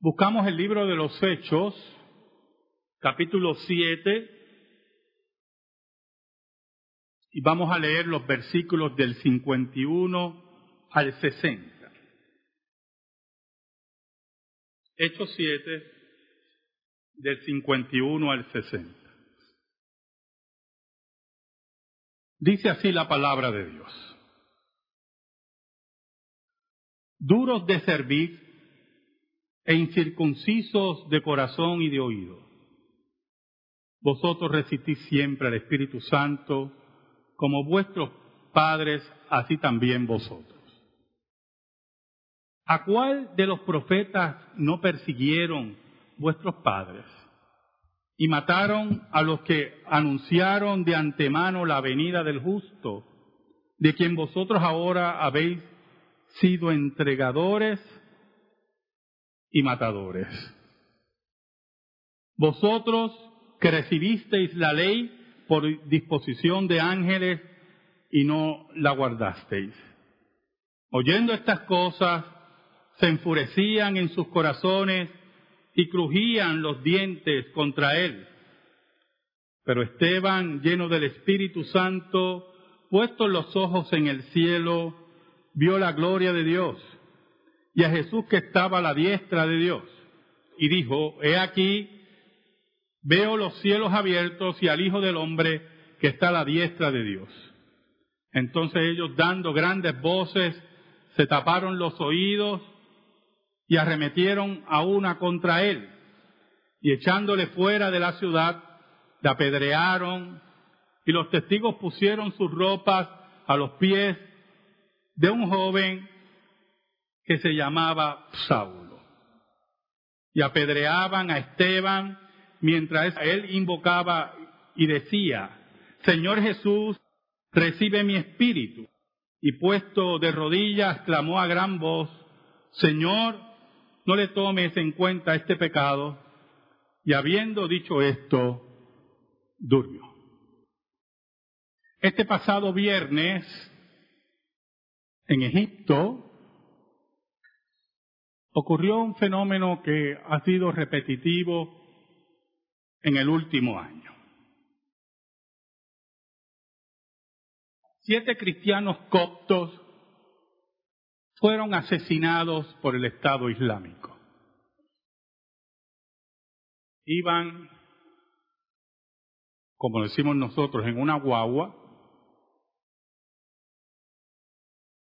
Buscamos el libro de los Hechos, capítulo 7, y vamos a leer los versículos del 51 al 60. Hechos 7, del 51 al 60. Dice así la palabra de Dios. Duros de servir e incircuncisos de corazón y de oído. Vosotros resistís siempre al Espíritu Santo, como vuestros padres, así también vosotros. ¿A cuál de los profetas no persiguieron vuestros padres y mataron a los que anunciaron de antemano la venida del justo, de quien vosotros ahora habéis sido entregadores y matadores. Vosotros que recibisteis la ley por disposición de ángeles y no la guardasteis. Oyendo estas cosas, se enfurecían en sus corazones y crujían los dientes contra él. Pero Esteban, lleno del Espíritu Santo, puestos los ojos en el cielo, vio la gloria de Dios y a Jesús que estaba a la diestra de Dios. Y dijo, he aquí, veo los cielos abiertos y al Hijo del Hombre que está a la diestra de Dios. Entonces ellos, dando grandes voces, se taparon los oídos y arremetieron a una contra él. Y echándole fuera de la ciudad, le apedrearon y los testigos pusieron sus ropas a los pies de un joven que se llamaba Saulo. Y apedreaban a Esteban mientras él invocaba y decía, Señor Jesús, recibe mi espíritu. Y puesto de rodillas, clamó a gran voz, Señor, no le tomes en cuenta este pecado. Y habiendo dicho esto, durmió. Este pasado viernes, en Egipto, ocurrió un fenómeno que ha sido repetitivo en el último año. Siete cristianos coptos fueron asesinados por el Estado Islámico. Iban, como decimos nosotros, en una guagua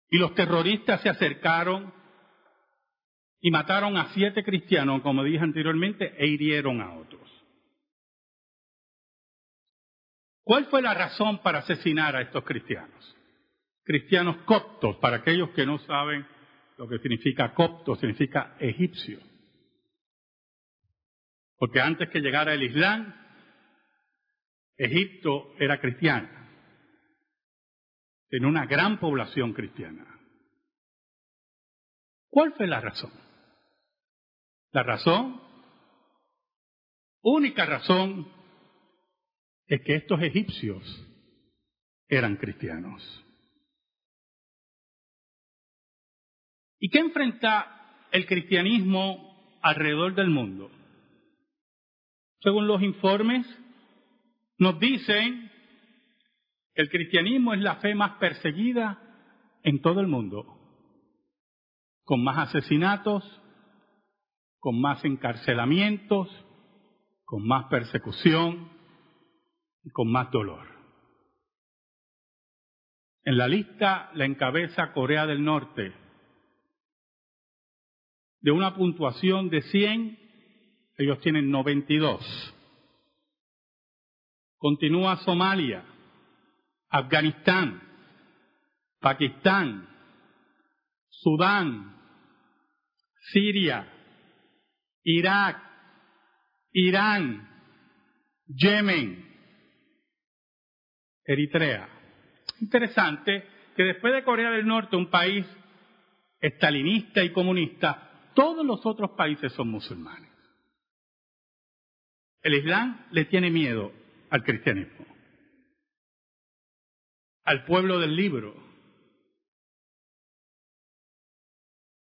y los terroristas se acercaron y mataron a siete cristianos, como dije anteriormente, e hirieron a otros. ¿Cuál fue la razón para asesinar a estos cristianos? Cristianos coptos, para aquellos que no saben lo que significa copto, significa egipcio. Porque antes que llegara el Islam, Egipto era cristiana. Tenía una gran población cristiana. ¿Cuál fue la razón? La razón, única razón, es que estos egipcios eran cristianos. ¿Y qué enfrenta el cristianismo alrededor del mundo? Según los informes, nos dicen que el cristianismo es la fe más perseguida en todo el mundo, con más asesinatos, con más encarcelamientos, con más persecución y con más dolor. En la lista la encabeza Corea del Norte. De una puntuación de 100, ellos tienen 92. Continúa Somalia, Afganistán, Pakistán, Sudán, Siria, Irak, Irán, Yemen, Eritrea. Interesante que después de Corea del Norte, un país estalinista y comunista, todos los otros países son musulmanes. El Islam le tiene miedo al cristianismo, al pueblo del libro.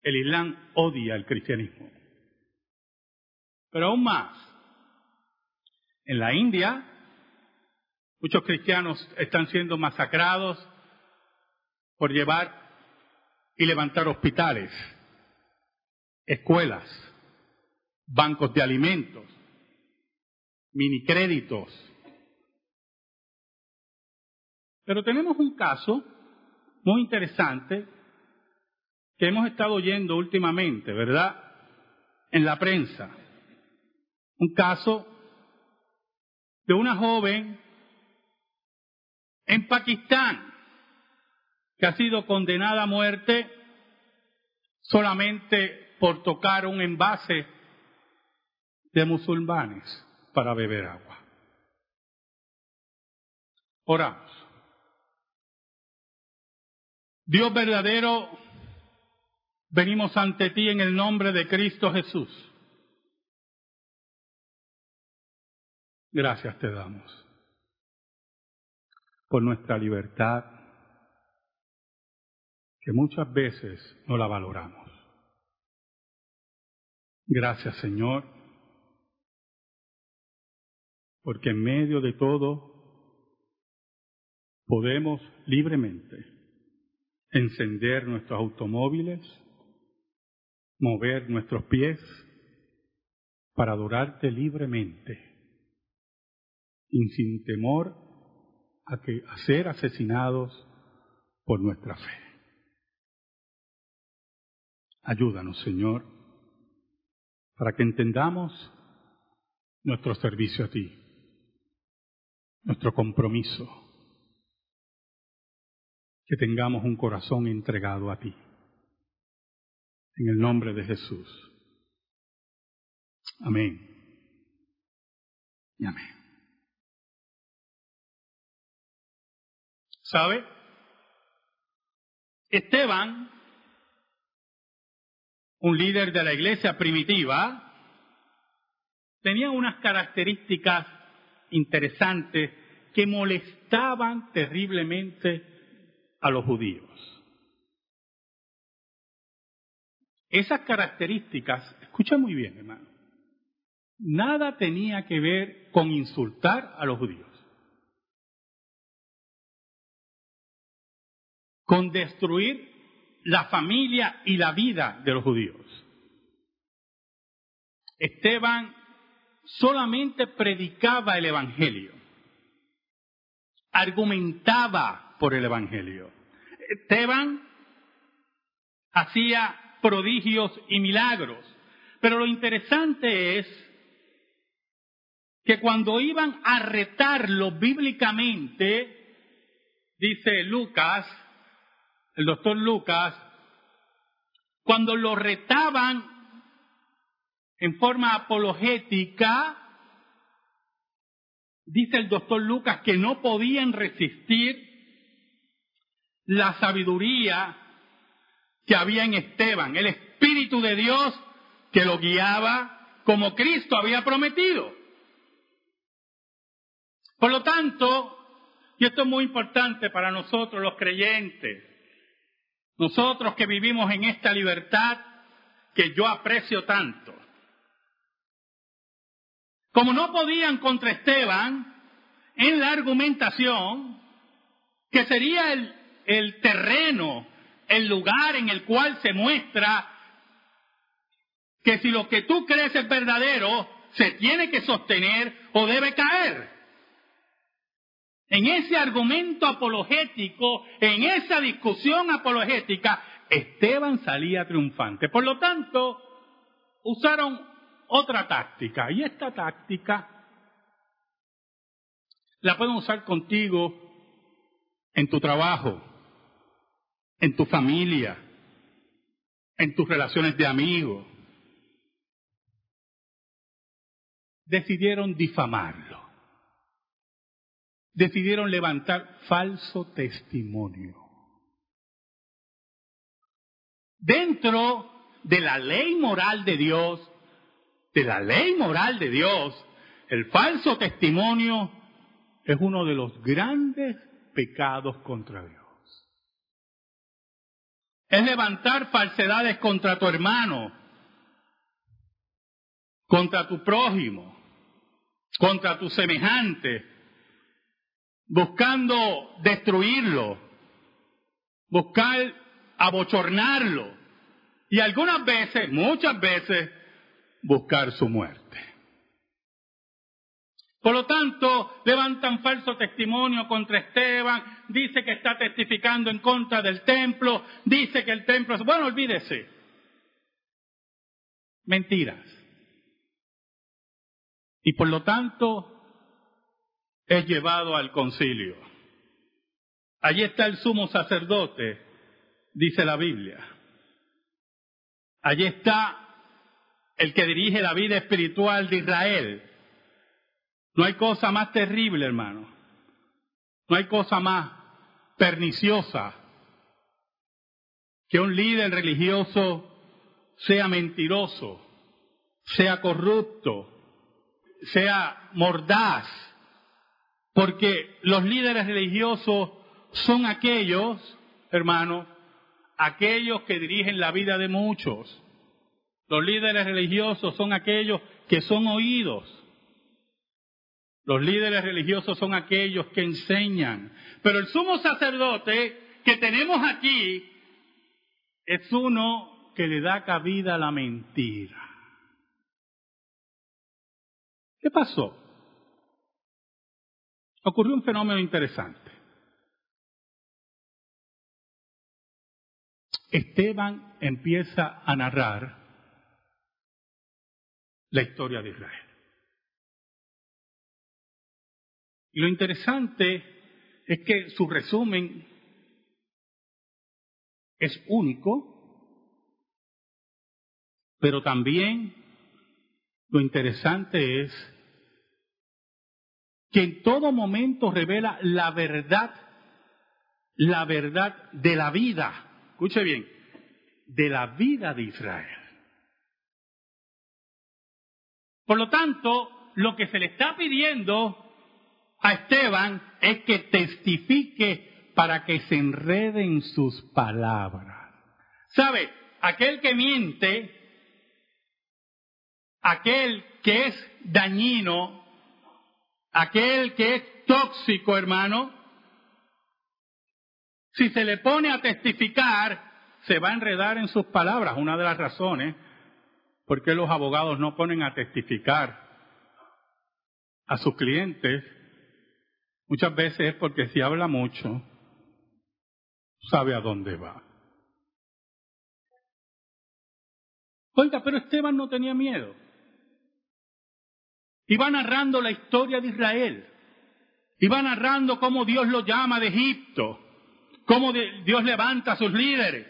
El Islam odia al cristianismo. Pero aún más, en la India, muchos cristianos están siendo masacrados por llevar y levantar hospitales, escuelas, bancos de alimentos, minicréditos. Pero tenemos un caso muy interesante que hemos estado oyendo últimamente, ¿verdad? En la prensa. Un caso de una joven en Pakistán que ha sido condenada a muerte solamente por tocar un envase de musulmanes para beber agua. Oramos. Dios verdadero, venimos ante ti en el nombre de Cristo Jesús. Gracias te damos por nuestra libertad, que muchas veces no la valoramos. Gracias Señor, porque en medio de todo podemos libremente encender nuestros automóviles, mover nuestros pies para adorarte libremente y sin temor a, que, a ser asesinados por nuestra fe. Ayúdanos, Señor, para que entendamos nuestro servicio a ti, nuestro compromiso, que tengamos un corazón entregado a ti. En el nombre de Jesús. Amén. Y amén. ¿Sabe? Esteban, un líder de la iglesia primitiva, tenía unas características interesantes que molestaban terriblemente a los judíos. Esas características, escucha muy bien hermano, nada tenía que ver con insultar a los judíos. Con destruir la familia y la vida de los judíos. Esteban solamente predicaba el Evangelio, argumentaba por el Evangelio. Esteban hacía prodigios y milagros, pero lo interesante es que cuando iban a retarlo bíblicamente, dice Lucas, el doctor Lucas, cuando lo retaban en forma apologética, dice el doctor Lucas que no podían resistir la sabiduría que había en Esteban, el Espíritu de Dios que lo guiaba como Cristo había prometido. Por lo tanto, y esto es muy importante para nosotros los creyentes, nosotros que vivimos en esta libertad que yo aprecio tanto. Como no podían contra Esteban en la argumentación, que sería el, el terreno, el lugar en el cual se muestra que si lo que tú crees es verdadero, se tiene que sostener o debe caer. En ese argumento apologético, en esa discusión apologética, Esteban salía triunfante. Por lo tanto, usaron otra táctica. Y esta táctica la pueden usar contigo en tu trabajo, en tu familia, en tus relaciones de amigos. Decidieron difamarlo decidieron levantar falso testimonio. Dentro de la ley moral de Dios, de la ley moral de Dios, el falso testimonio es uno de los grandes pecados contra Dios. Es levantar falsedades contra tu hermano, contra tu prójimo, contra tu semejante, buscando destruirlo, buscar abochornarlo y algunas veces, muchas veces, buscar su muerte. Por lo tanto, levantan falso testimonio contra Esteban, dice que está testificando en contra del templo, dice que el templo. Bueno, olvídese. Mentiras. Y por lo tanto, es llevado al concilio. Allí está el sumo sacerdote, dice la Biblia. Allí está el que dirige la vida espiritual de Israel no hay cosa más terrible, hermano. No hay cosa más perniciosa que un líder religioso sea mentiroso, sea corrupto, sea mordaz, porque los líderes religiosos son aquellos, hermanos, aquellos que dirigen la vida de muchos. Los líderes religiosos son aquellos que son oídos los líderes religiosos son aquellos que enseñan. Pero el sumo sacerdote que tenemos aquí es uno que le da cabida a la mentira. ¿Qué pasó? Ocurrió un fenómeno interesante. Esteban empieza a narrar la historia de Israel. Y lo interesante es que su resumen es único, pero también lo interesante es que en todo momento revela la verdad, la verdad de la vida. Escuche bien, de la vida de Israel. Por lo tanto, lo que se le está pidiendo a Esteban es que testifique para que se enreden sus palabras. ¿Sabe? Aquel que miente, aquel que es dañino, aquel que es tóxico, hermano, si se le pone a testificar, se va a enredar en sus palabras. Una de las razones por qué los abogados no ponen a testificar a sus clientes Muchas veces es porque si habla mucho, sabe a dónde va. Oiga, pero Esteban no tenía miedo. Iba narrando la historia de Israel. Iba narrando cómo Dios lo llama de Egipto, cómo Dios levanta a sus líderes,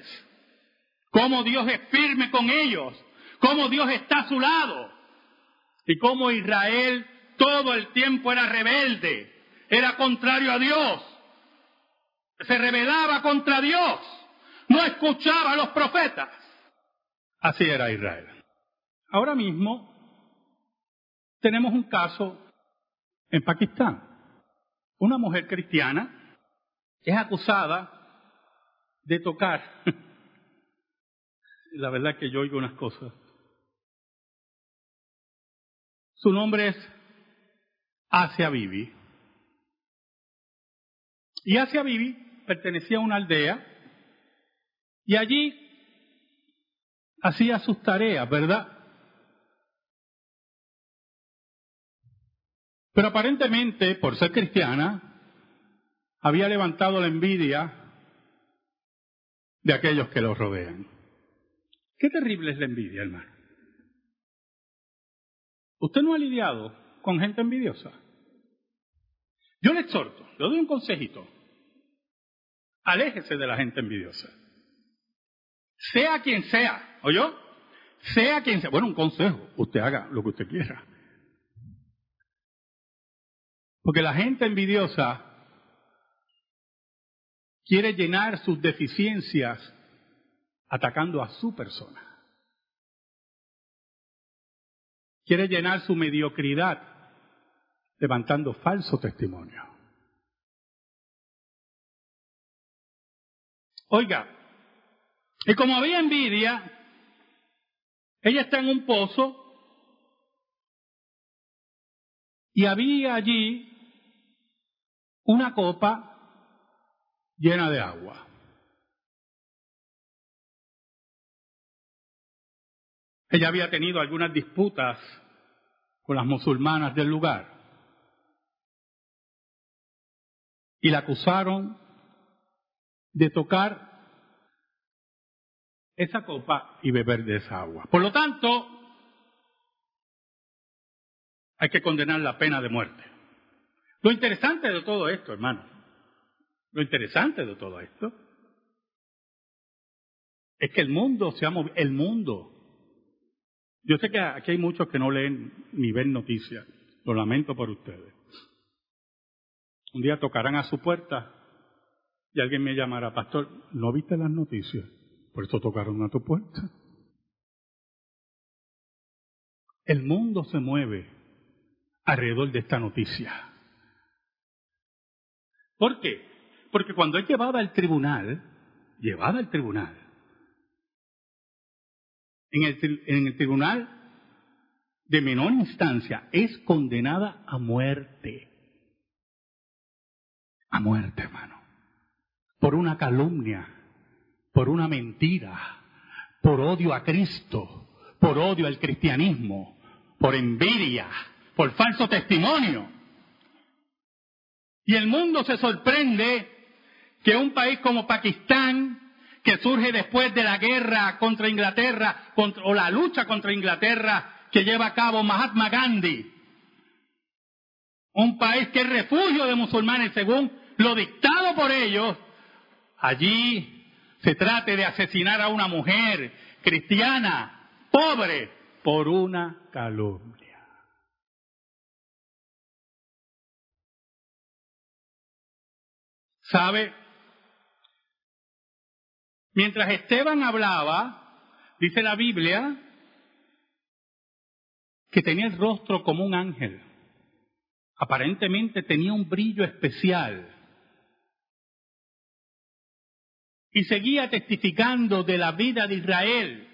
cómo Dios es firme con ellos, cómo Dios está a su lado. Y cómo Israel todo el tiempo era rebelde, era contrario a Dios, se rebelaba contra Dios, no escuchaba a los profetas. Así era Israel. Ahora mismo tenemos un caso en Pakistán. Una mujer cristiana es acusada de tocar. La verdad que yo oigo unas cosas. Su nombre es Asia Bibi. Y Asia Bibi pertenecía a una aldea y allí hacía sus tareas, ¿verdad? Pero aparentemente, por ser cristiana, había levantado la envidia de aquellos que lo rodean. Qué terrible es la envidia, hermano. ¿Usted no ha lidiado con gente envidiosa? Yo le exhorto, le doy un consejito. Aléjese de la gente envidiosa. Sea quien sea, ¿oyó? Sea quien sea. Bueno, un consejo, usted haga lo que usted quiera. Porque la gente envidiosa quiere llenar sus deficiencias atacando a su persona. Quiere llenar su mediocridad levantando falso testimonio. Oiga, y como había envidia, ella está en un pozo Y había allí una copa llena de agua. Ella había tenido algunas disputas con las musulmanas del lugar y la acusaron de tocar esa copa y beber de esa agua. Por lo tanto, hay que condenar la pena de muerte. Lo interesante de todo esto, hermano, lo interesante de todo esto es que el mundo se ha movido, el mundo. Yo sé que aquí hay muchos que no leen ni ven noticias, lo lamento por ustedes. Un día tocarán a su puerta y alguien me llamará, pastor, ¿no viste las noticias? Por eso tocaron a tu puerta. El mundo se mueve alrededor de esta noticia. ¿Por qué? Porque cuando es llevada al tribunal, llevada al tribunal, en el, en el tribunal de menor instancia es condenada a muerte. A muerte, hermano. Por una calumnia, por una mentira, por odio a Cristo, por odio al cristianismo, por envidia, por falso testimonio. Y el mundo se sorprende que un país como Pakistán, que surge después de la guerra contra Inglaterra, o la lucha contra Inglaterra que lleva a cabo Mahatma Gandhi, un país que es refugio de musulmanes según lo dictado por ellos, allí se trate de asesinar a una mujer cristiana, pobre, por una calumnia. ¿Sabe? Mientras Esteban hablaba, dice la Biblia, que tenía el rostro como un ángel. Aparentemente tenía un brillo especial. Y seguía testificando de la vida de Israel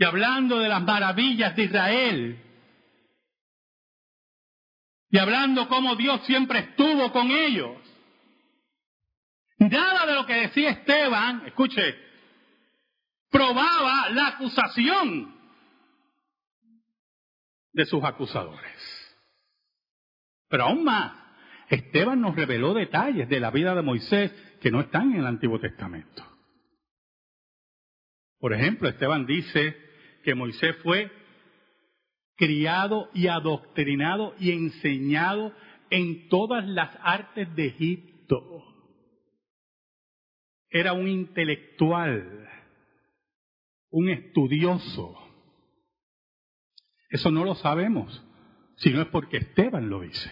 y hablando de las maravillas de Israel. Y hablando cómo Dios siempre estuvo con ellos. Nada de lo que decía Esteban, escuche, probaba la acusación de sus acusadores. Pero aún más, Esteban nos reveló detalles de la vida de Moisés que no están en el Antiguo Testamento. Por ejemplo, Esteban dice que Moisés fue criado y adoctrinado y enseñado en todas las artes de Egipto era un intelectual, un estudioso. Eso no lo sabemos, si no es porque Esteban lo dice.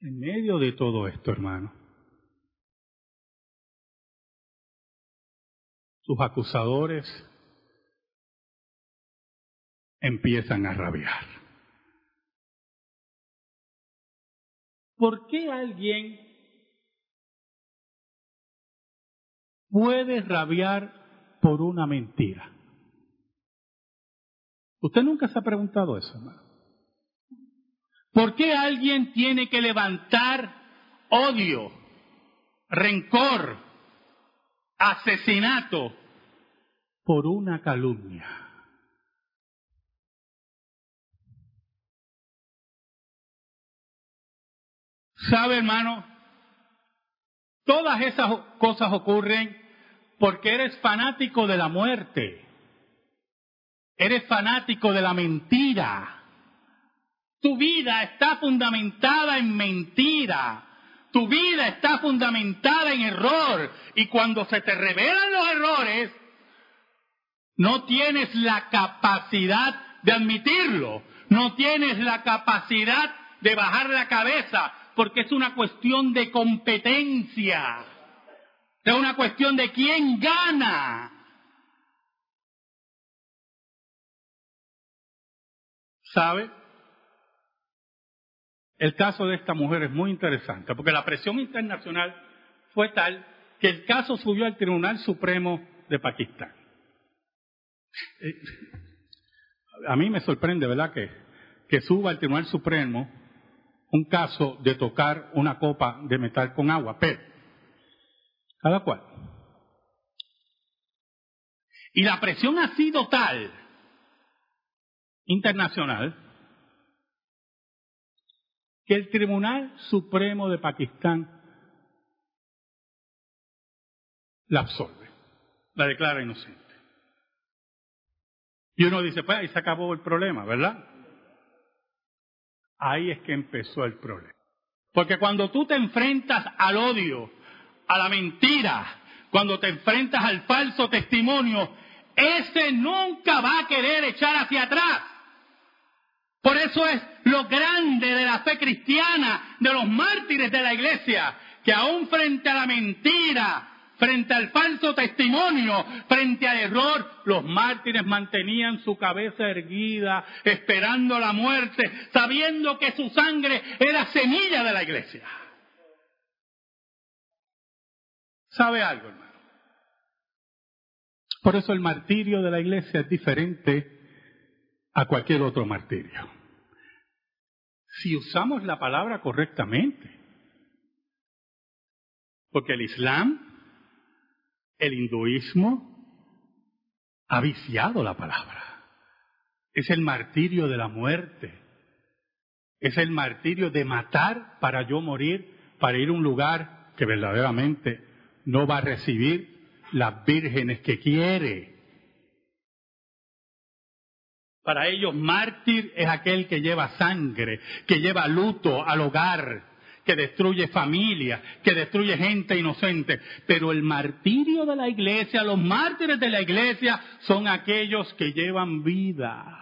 En medio de todo esto, hermano, sus acusadores empiezan a rabiar. ¿Por qué alguien puede rabiar por una mentira? ¿Usted nunca se ha preguntado eso, hermano? ¿Por qué alguien tiene que levantar odio, rencor, asesinato por una calumnia? ¿Sabe, hermano? Todas esas cosas ocurren porque eres fanático de la muerte. Eres fanático de la mentira. Tu vida está fundamentada en mentira. Tu vida está fundamentada en error. Y cuando se te revelan los errores, no tienes la capacidad de admitirlo. No tienes la capacidad de bajar la cabeza porque es una cuestión de competencia. Es una cuestión de quién gana. ¿Sabe? El caso de esta mujer es muy interesante, porque la presión internacional fue tal que el caso subió al Tribunal Supremo de Pakistán. Eh, a mí me sorprende, ¿verdad? Que, que suba al Tribunal Supremo un caso de tocar una copa de metal con agua, pero cada cual. Y la presión ha sido tal internacional que el Tribunal Supremo de Pakistán la absorbe, la declara inocente. Y uno dice, pues ahí se acabó el problema, ¿verdad? Ahí es que empezó el problema. Porque cuando tú te enfrentas al odio, a la mentira, cuando te enfrentas al falso testimonio, ese nunca va a querer echar hacia atrás. Por eso es lo grande de la fe cristiana, de los mártires de la iglesia, que aún frente a la mentira, frente al falso testimonio, frente al error, los mártires mantenían su cabeza erguida, esperando la muerte, sabiendo que su sangre era semilla de la iglesia. ¿Sabe algo, hermano? Por eso el martirio de la iglesia es diferente a cualquier otro martirio. Si usamos la palabra correctamente. Porque el Islam el hinduismo ha viciado la palabra. Es el martirio de la muerte. Es el martirio de matar para yo morir, para ir a un lugar que verdaderamente no va a recibir las vírgenes que quiere. Para ellos, mártir es aquel que lleva sangre, que lleva luto al hogar, que destruye familias, que destruye gente inocente. Pero el martirio de la iglesia, los mártires de la iglesia son aquellos que llevan vida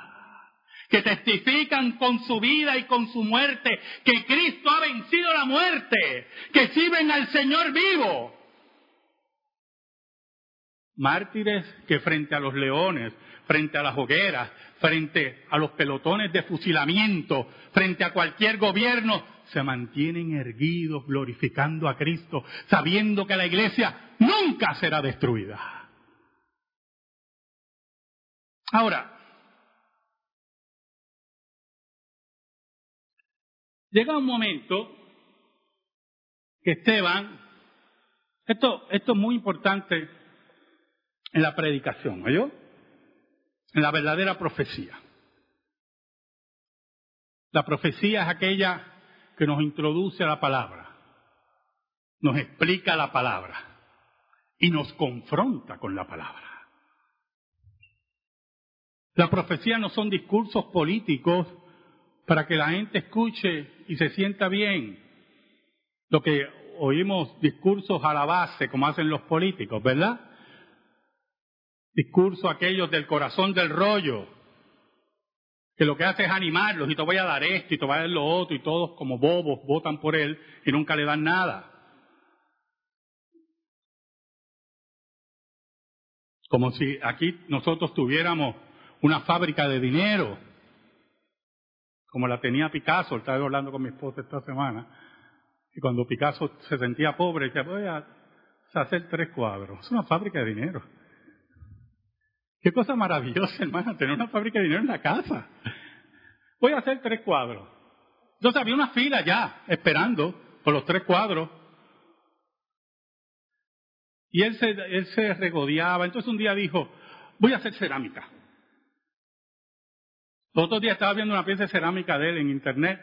que testifican con su vida y con su muerte que Cristo ha vencido la muerte, que sirven al Señor vivo. Mártires que frente a los leones, frente a las hogueras, frente a los pelotones de fusilamiento, frente a cualquier gobierno, se mantienen erguidos, glorificando a Cristo, sabiendo que la iglesia nunca será destruida. Ahora, llega un momento que Esteban, esto, esto es muy importante en la predicación, ¿oyó? En la verdadera profecía. La profecía es aquella que nos introduce a la palabra, nos explica la palabra y nos confronta con la palabra. La profecía no son discursos políticos para que la gente escuche y se sienta bien. Lo que oímos discursos a la base, como hacen los políticos, ¿verdad? Discursos aquellos del corazón del rollo, que lo que hace es animarlos y te voy a dar esto y te voy a dar lo otro y todos como bobos votan por él y nunca le dan nada. Como si aquí nosotros tuviéramos una fábrica de dinero, como la tenía Picasso, estaba hablando con mi esposa esta semana, y cuando Picasso se sentía pobre, decía, voy a hacer tres cuadros. Es una fábrica de dinero. Qué cosa maravillosa, hermano, tener una fábrica de dinero en la casa. Voy a hacer tres cuadros. Entonces había una fila ya, esperando por los tres cuadros. Y él se, él se regodeaba. Entonces un día dijo, voy a hacer cerámica. Los otros días estaba viendo una pieza de cerámica de él en internet.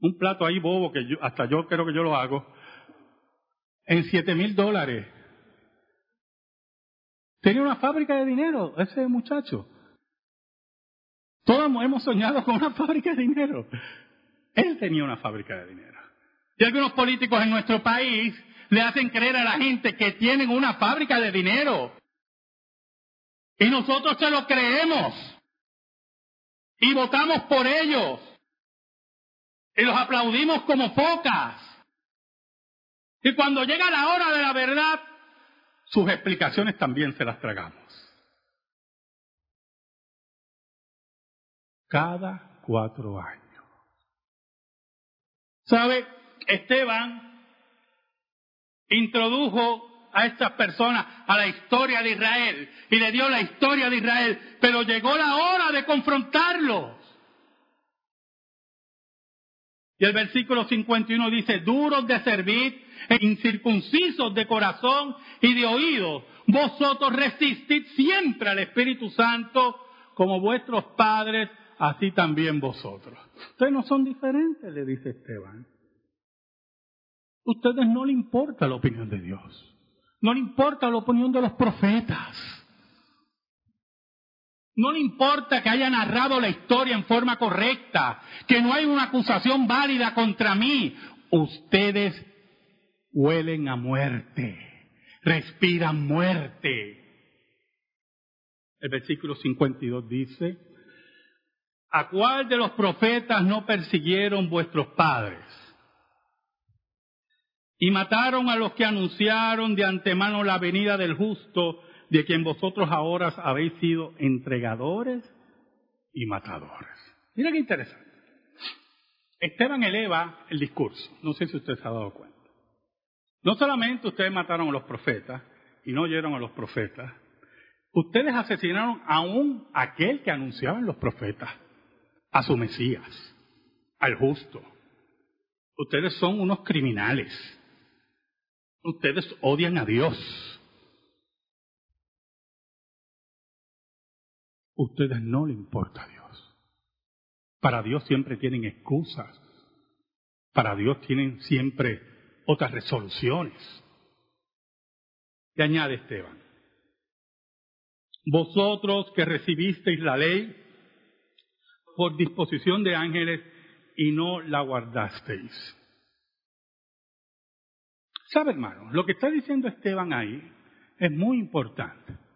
Un plato ahí bobo que yo, hasta yo creo que yo lo hago. En siete mil dólares. Tenía una fábrica de dinero, ese muchacho. Todos hemos soñado con una fábrica de dinero. Él tenía una fábrica de dinero. Y algunos políticos en nuestro país le hacen creer a la gente que tienen una fábrica de dinero. Y nosotros se lo creemos. Y votamos por ellos. Y los aplaudimos como focas. Y cuando llega la hora de la verdad, sus explicaciones también se las tragamos. Cada cuatro años. ¿Sabe? Esteban introdujo a estas personas a la historia de Israel y le dio la historia de Israel, pero llegó la hora de confrontarlos. Y el versículo 51 dice, duros de servir e incircuncisos de corazón y de oído, vosotros resistid siempre al Espíritu Santo como vuestros padres, así también vosotros. Ustedes no son diferentes, le dice Esteban. Ustedes no le importa la opinión de Dios. No le importa la opinión de los profetas. No le importa que haya narrado la historia en forma correcta, que no hay una acusación válida contra mí. Ustedes huelen a muerte, respiran muerte. El versículo 52 dice, ¿a cuál de los profetas no persiguieron vuestros padres? y mataron a los que anunciaron de antemano la venida del justo, de quien vosotros ahora habéis sido entregadores y matadores. Mira qué interesante. Esteban eleva el discurso, no sé si usted se ha dado cuenta. No solamente ustedes mataron a los profetas y no oyeron a los profetas, ustedes asesinaron aún a aquel que anunciaban los profetas, a su Mesías, al justo. Ustedes son unos criminales. Ustedes odian a Dios. Ustedes no le importa a Dios. Para Dios siempre tienen excusas. Para Dios tienen siempre otras resoluciones. Y añade Esteban, vosotros que recibisteis la ley por disposición de ángeles y no la guardasteis. ¿Sabe, hermano? Lo que está diciendo Esteban ahí es muy importante.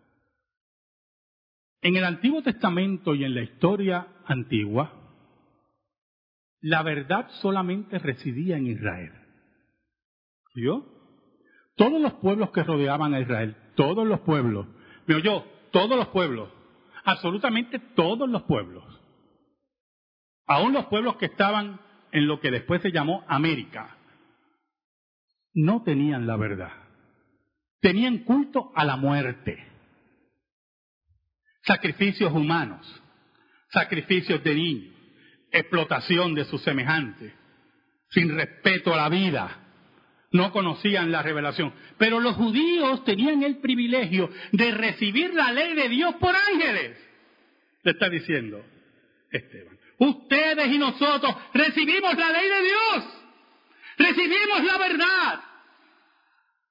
En el Antiguo Testamento y en la historia antigua, la verdad solamente residía en Israel. ¿Yo? Todos los pueblos que rodeaban a Israel, todos los pueblos, me oyó, todos los pueblos, absolutamente todos los pueblos, aún los pueblos que estaban en lo que después se llamó América, no tenían la verdad. Tenían culto a la muerte. Sacrificios humanos, sacrificios de niños, explotación de sus semejantes, sin respeto a la vida. No conocían la revelación. Pero los judíos tenían el privilegio de recibir la ley de Dios por ángeles. Le está diciendo Esteban. Ustedes y nosotros recibimos la ley de Dios. Recibimos la verdad.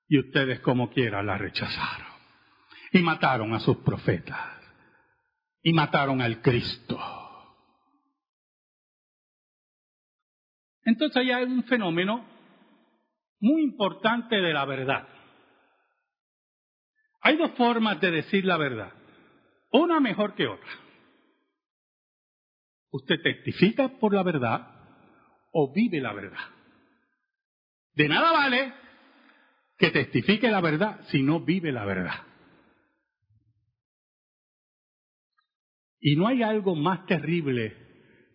Y ustedes como quiera la rechazaron. Y mataron a sus profetas. Y mataron al Cristo. Entonces ahí hay un fenómeno muy importante de la verdad. Hay dos formas de decir la verdad. Una mejor que otra. Usted testifica por la verdad o vive la verdad. De nada vale que testifique la verdad si no vive la verdad. Y no hay algo más terrible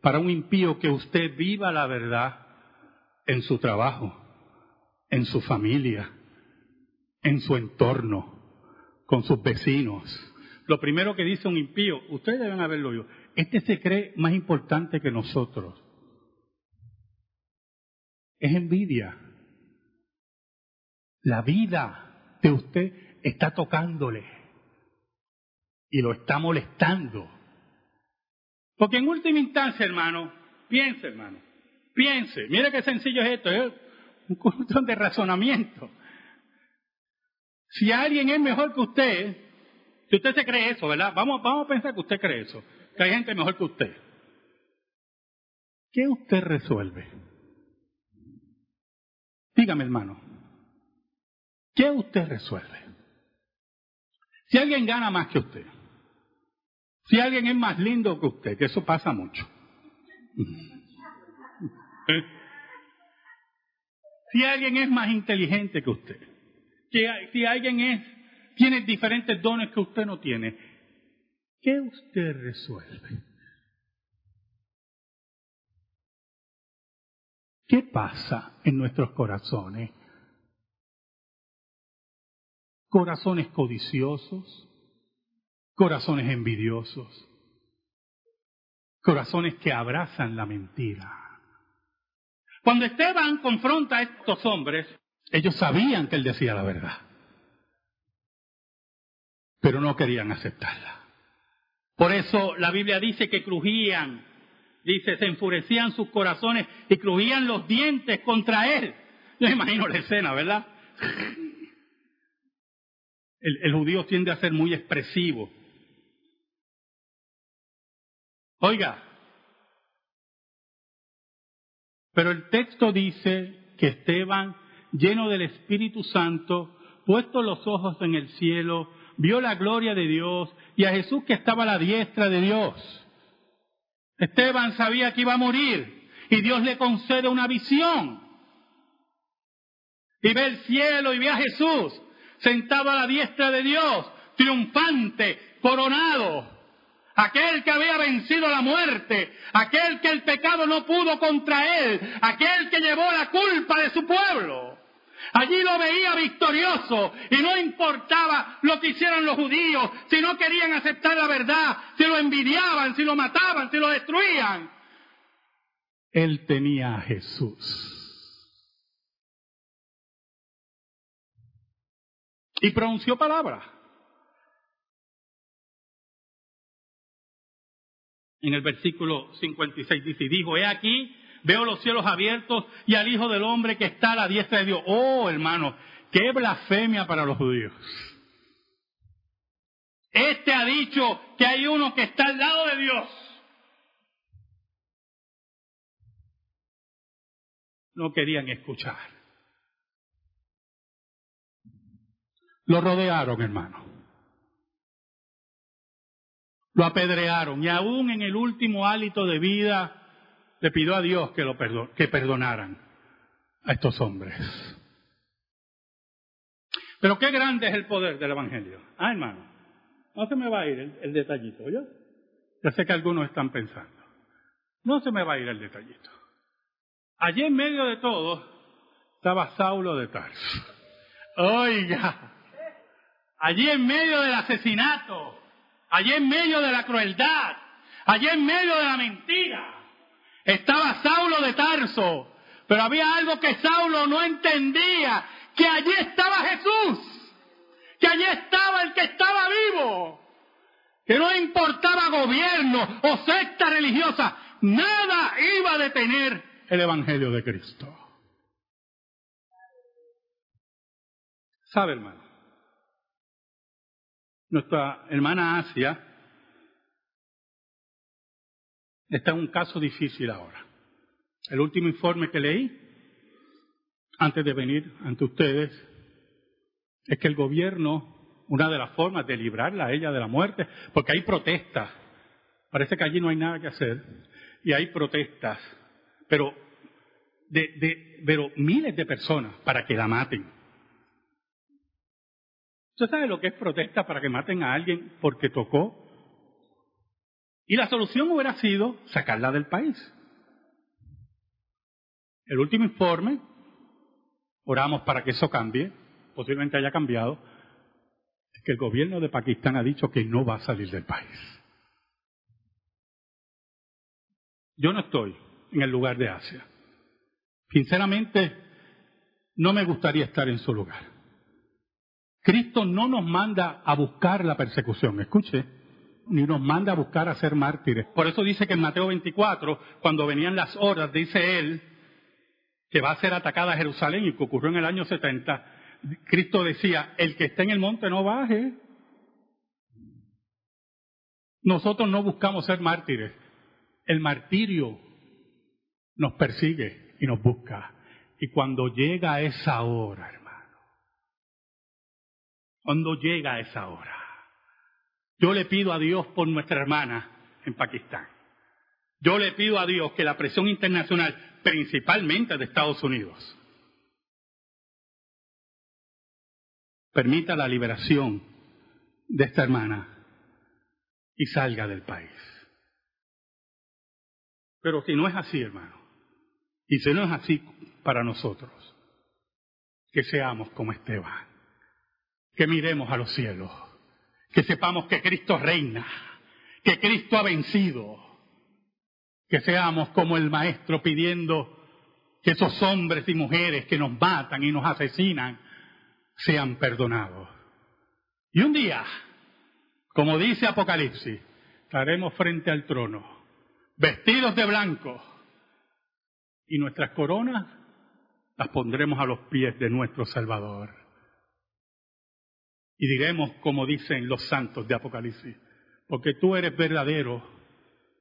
para un impío que usted viva la verdad en su trabajo, en su familia, en su entorno, con sus vecinos. Lo primero que dice un impío, ustedes deben haberlo oído, este se cree más importante que nosotros. Es envidia. La vida de usted está tocándole y lo está molestando. Porque en última instancia, hermano, piense, hermano, piense, mire qué sencillo es esto, es un cuestión de razonamiento. Si alguien es mejor que usted, si usted se cree eso, ¿verdad? Vamos, vamos a pensar que usted cree eso, que hay gente mejor que usted. ¿Qué usted resuelve? Dígame, hermano. ¿Qué usted resuelve? Si alguien gana más que usted, si alguien es más lindo que usted, que eso pasa mucho. ¿Eh? Si alguien es más inteligente que usted, que si alguien es, tiene diferentes dones que usted no tiene, ¿qué usted resuelve? ¿Qué pasa en nuestros corazones corazones codiciosos, corazones envidiosos, corazones que abrazan la mentira. Cuando Esteban confronta a estos hombres, ellos sabían que él decía la verdad, pero no querían aceptarla. Por eso la Biblia dice que crujían, dice, se enfurecían sus corazones y crujían los dientes contra él. Yo imagino la escena, ¿verdad? El, el, judío tiende a ser muy expresivo. Oiga, pero el texto dice que Esteban, lleno del Espíritu Santo, puesto los ojos en el cielo, vio la gloria de Dios y a Jesús que estaba a la diestra de Dios. Esteban sabía que iba a morir y Dios le concede una visión. Y ve el cielo y ve a Jesús sentado a la diestra de Dios, triunfante, coronado. Aquel que había vencido la muerte, aquel que el pecado no pudo contra él, aquel que llevó la culpa de su pueblo. Allí lo veía victorioso y no importaba lo que hicieran los judíos, si no querían aceptar la verdad, si lo envidiaban, si lo mataban, si lo destruían. Él tenía a Jesús. Y pronunció palabra. En el versículo 56 dice, y dijo, he aquí, veo los cielos abiertos y al Hijo del Hombre que está a la diestra de Dios. Oh, hermano, qué blasfemia para los judíos. Este ha dicho que hay uno que está al lado de Dios. No querían escuchar. Lo rodearon, hermano. Lo apedrearon y aún en el último hálito de vida le pidió a Dios que, lo perdonaran a estos hombres. Pero qué grande es el poder del Evangelio. Ah, hermano, no se me va a ir el, el detallito, ¿yo? Ya sé que algunos están pensando. No se me va a ir el detallito. Allí en medio de todo estaba Saulo de Tarso. Oiga, allí en medio del asesinato, allí en medio de la crueldad, allí en medio de la mentira, estaba Saulo de Tarso, pero había algo que Saulo no entendía, que allí estaba Jesús, que allí estaba el que estaba vivo, que no importaba gobierno o secta religiosa, nada iba a detener el Evangelio de Cristo. ¿Sabe, hermano? Nuestra hermana Asia está en un caso difícil ahora. El último informe que leí, antes de venir ante ustedes, es que el gobierno, una de las formas de librarla a ella de la muerte, porque hay protestas, parece que allí no hay nada que hacer, y hay protestas, pero de, de pero miles de personas para que la maten. ¿Usted sabe lo que es protesta para que maten a alguien porque tocó y la solución hubiera sido sacarla del país. El último informe, oramos para que eso cambie, posiblemente haya cambiado, es que el gobierno de Pakistán ha dicho que no va a salir del país. Yo no estoy en el lugar de Asia. Sinceramente, no me gustaría estar en su lugar. Cristo no nos manda a buscar la persecución, escuche, ni nos manda a buscar a ser mártires. Por eso dice que en Mateo 24, cuando venían las horas, dice él que va a ser atacada Jerusalén y que ocurrió en el año 70, Cristo decía, el que esté en el monte no baje. Nosotros no buscamos ser mártires. El martirio nos persigue y nos busca. Y cuando llega esa hora, cuando llega esa hora, yo le pido a Dios por nuestra hermana en Pakistán. Yo le pido a Dios que la presión internacional, principalmente de Estados Unidos, permita la liberación de esta hermana y salga del país. Pero si no es así, hermano, y si no es así para nosotros, que seamos como Esteban que miremos a los cielos, que sepamos que Cristo reina, que Cristo ha vencido, que seamos como el Maestro pidiendo que esos hombres y mujeres que nos matan y nos asesinan sean perdonados. Y un día, como dice Apocalipsis, estaremos frente al trono, vestidos de blanco, y nuestras coronas las pondremos a los pies de nuestro Salvador. Y diremos, como dicen los santos de Apocalipsis, porque tú eres verdadero,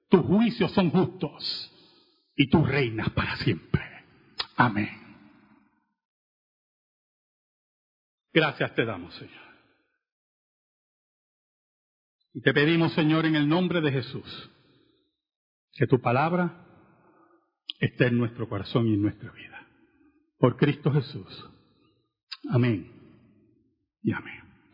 tus juicios son justos y tú reinas para siempre. Amén. Gracias te damos, Señor. Y te pedimos, Señor, en el nombre de Jesús, que tu palabra esté en nuestro corazón y en nuestra vida. Por Cristo Jesús. Amén. Y amén.